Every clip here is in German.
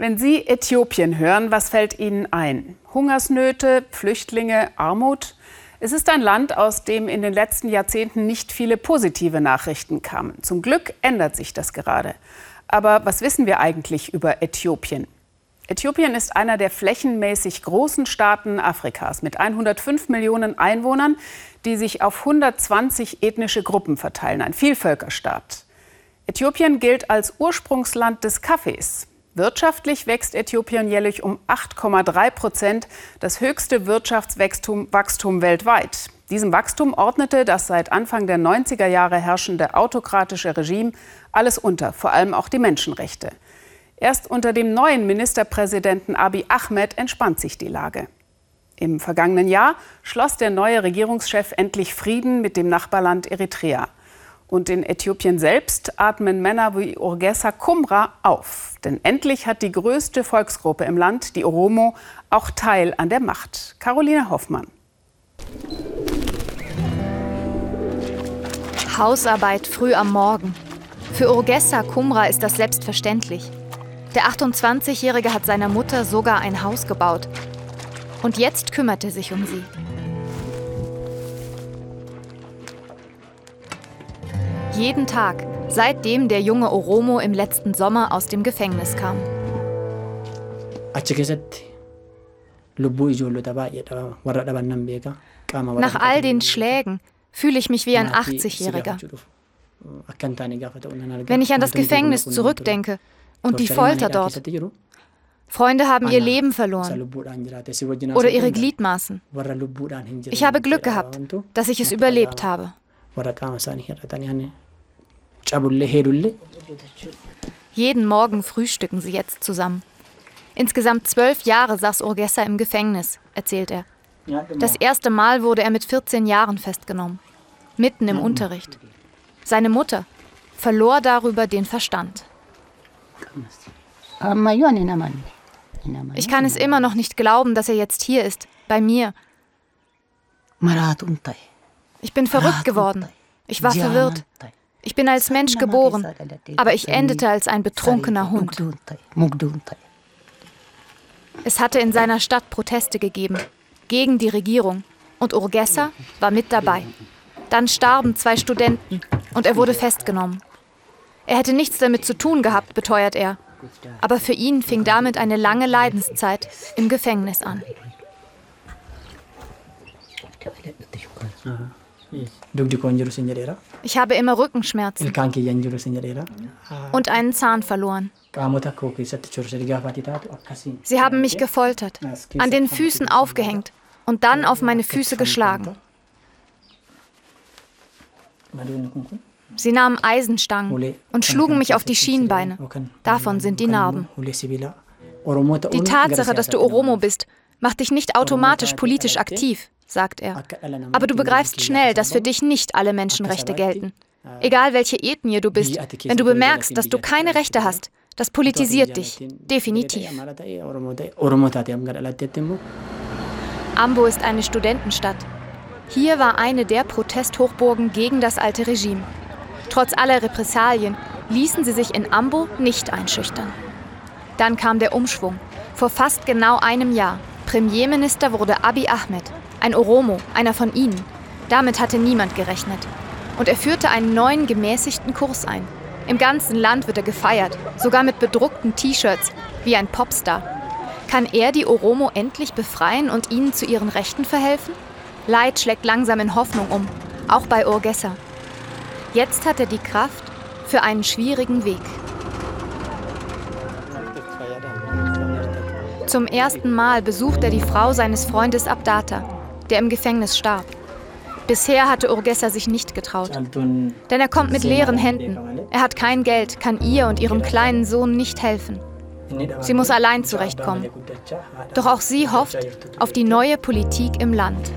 Wenn Sie Äthiopien hören, was fällt Ihnen ein? Hungersnöte, Flüchtlinge, Armut? Es ist ein Land, aus dem in den letzten Jahrzehnten nicht viele positive Nachrichten kamen. Zum Glück ändert sich das gerade. Aber was wissen wir eigentlich über Äthiopien? Äthiopien ist einer der flächenmäßig großen Staaten Afrikas mit 105 Millionen Einwohnern, die sich auf 120 ethnische Gruppen verteilen, ein Vielvölkerstaat. Äthiopien gilt als Ursprungsland des Kaffees. Wirtschaftlich wächst Äthiopien jährlich um 8,3 Prozent, das höchste Wirtschaftswachstum Wachstum weltweit. Diesem Wachstum ordnete das seit Anfang der 90er Jahre herrschende autokratische Regime alles unter, vor allem auch die Menschenrechte. Erst unter dem neuen Ministerpräsidenten Abiy Ahmed entspannt sich die Lage. Im vergangenen Jahr schloss der neue Regierungschef endlich Frieden mit dem Nachbarland Eritrea. Und in Äthiopien selbst atmen Männer wie Urgesa Kumra auf. Denn endlich hat die größte Volksgruppe im Land, die Oromo, auch Teil an der Macht. Caroline Hoffmann. Hausarbeit früh am Morgen. Für Urgessa Kumra ist das selbstverständlich. Der 28-Jährige hat seiner Mutter sogar ein Haus gebaut. Und jetzt kümmert er sich um sie. Jeden Tag, seitdem der junge Oromo im letzten Sommer aus dem Gefängnis kam. Nach all den Schlägen fühle ich mich wie ein 80-Jähriger. Wenn ich an das Gefängnis zurückdenke und die Folter dort. Freunde haben ihr Leben verloren oder ihre Gliedmaßen. Ich habe Glück gehabt, dass ich es überlebt habe. Jeden Morgen frühstücken sie jetzt zusammen. Insgesamt zwölf Jahre saß Urgessa im Gefängnis, erzählt er. Das erste Mal wurde er mit 14 Jahren festgenommen, mitten im Unterricht. Seine Mutter verlor darüber den Verstand. Ich kann es immer noch nicht glauben, dass er jetzt hier ist, bei mir. Ich bin verrückt geworden. Ich war verwirrt. Ich bin als Mensch geboren, aber ich endete als ein betrunkener Hund. Es hatte in seiner Stadt Proteste gegeben, gegen die Regierung, und Urgessa war mit dabei. Dann starben zwei Studenten und er wurde festgenommen. Er hätte nichts damit zu tun gehabt, beteuert er. Aber für ihn fing damit eine lange Leidenszeit im Gefängnis an. Ich habe immer Rückenschmerzen. Und einen Zahn verloren. Sie haben mich gefoltert, an den Füßen aufgehängt und dann auf meine Füße geschlagen. Sie nahmen Eisenstangen und schlugen mich auf die Schienbeine. Davon sind die Narben. Die Tatsache, dass du Oromo bist, macht dich nicht automatisch politisch aktiv sagt er. Aber du begreifst schnell, dass für dich nicht alle Menschenrechte gelten. Egal welche Ethnie du bist, wenn du bemerkst, dass du keine Rechte hast, das politisiert dich. Definitiv. Ambo ist eine Studentenstadt. Hier war eine der Protesthochburgen gegen das alte Regime. Trotz aller Repressalien ließen sie sich in Ambo nicht einschüchtern. Dann kam der Umschwung. Vor fast genau einem Jahr. Premierminister wurde Abiy Ahmed, ein Oromo, einer von ihnen. Damit hatte niemand gerechnet. Und er führte einen neuen gemäßigten Kurs ein. Im ganzen Land wird er gefeiert, sogar mit bedruckten T-Shirts, wie ein Popstar. Kann er die Oromo endlich befreien und ihnen zu ihren Rechten verhelfen? Leid schlägt langsam in Hoffnung um, auch bei Urgessa. Jetzt hat er die Kraft für einen schwierigen Weg. Zum ersten Mal besucht er die Frau seines Freundes Abdata der im Gefängnis starb. Bisher hatte Urgessa sich nicht getraut. Denn er kommt mit leeren Händen. Er hat kein Geld, kann ihr und ihrem kleinen Sohn nicht helfen. Sie muss allein zurechtkommen. Doch auch sie hofft auf die neue Politik im Land.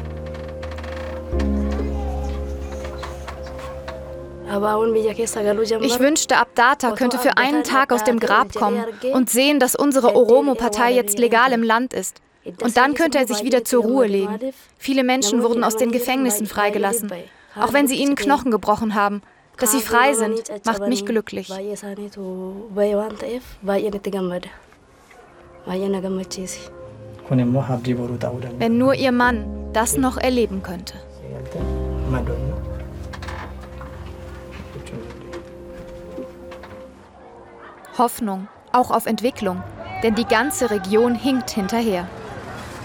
Ich wünschte, Abdata könnte für einen Tag aus dem Grab kommen und sehen, dass unsere Oromo-Partei jetzt legal im Land ist. Und dann könnte er sich wieder zur Ruhe legen. Viele Menschen wurden aus den Gefängnissen freigelassen, auch wenn sie ihnen Knochen gebrochen haben. Dass sie frei sind, macht mich glücklich. Wenn nur ihr Mann das noch erleben könnte. Hoffnung, auch auf Entwicklung, denn die ganze Region hinkt hinterher.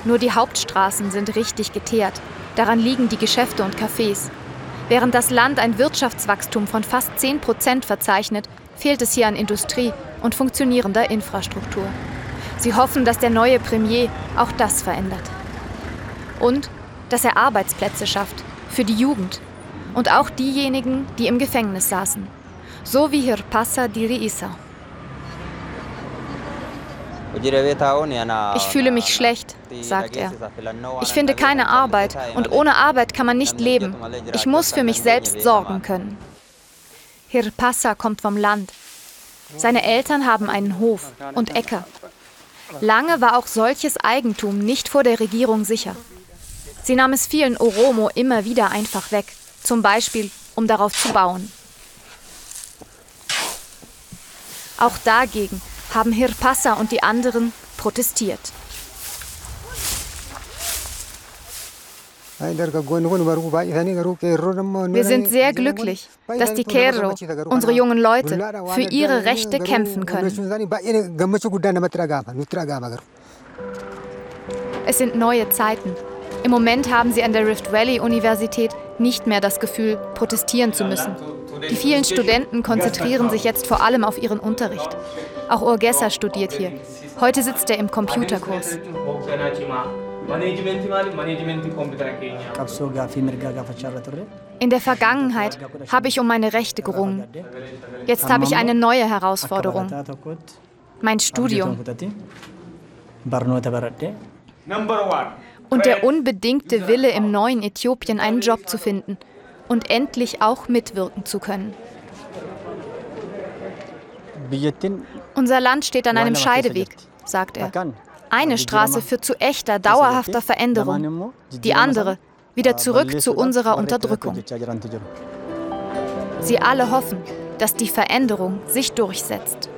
Nur die Hauptstraßen sind richtig geteert, daran liegen die Geschäfte und Cafés. Während das Land ein Wirtschaftswachstum von fast 10 Prozent verzeichnet, fehlt es hier an Industrie und funktionierender Infrastruktur. Sie hoffen, dass der neue Premier auch das verändert. Und dass er Arbeitsplätze schafft für die Jugend und auch diejenigen, die im Gefängnis saßen, so wie Hirpassa Diri Issa. Ich fühle mich schlecht, sagt er. Ich finde keine Arbeit und ohne Arbeit kann man nicht leben. Ich muss für mich selbst sorgen können. Hirpassa kommt vom Land. Seine Eltern haben einen Hof und Äcker. Lange war auch solches Eigentum nicht vor der Regierung sicher. Sie nahm es vielen Oromo immer wieder einfach weg, zum Beispiel um darauf zu bauen. Auch dagegen haben Hirpassa und die anderen protestiert. Wir sind sehr glücklich, dass die Kero, unsere jungen Leute, für ihre Rechte kämpfen können. Es sind neue Zeiten. Im Moment haben sie an der Rift Valley Universität nicht mehr das Gefühl, protestieren zu müssen. Die vielen Studenten konzentrieren sich jetzt vor allem auf ihren Unterricht. Auch Urgessa studiert hier. Heute sitzt er im Computerkurs. In der Vergangenheit habe ich um meine Rechte gerungen. Jetzt habe ich eine neue Herausforderung. Mein Studium. Und der unbedingte Wille im neuen Äthiopien einen Job zu finden und endlich auch mitwirken zu können. Unser Land steht an einem Scheideweg, sagt er. Eine Straße führt zu echter, dauerhafter Veränderung, die andere wieder zurück zu unserer Unterdrückung. Sie alle hoffen, dass die Veränderung sich durchsetzt.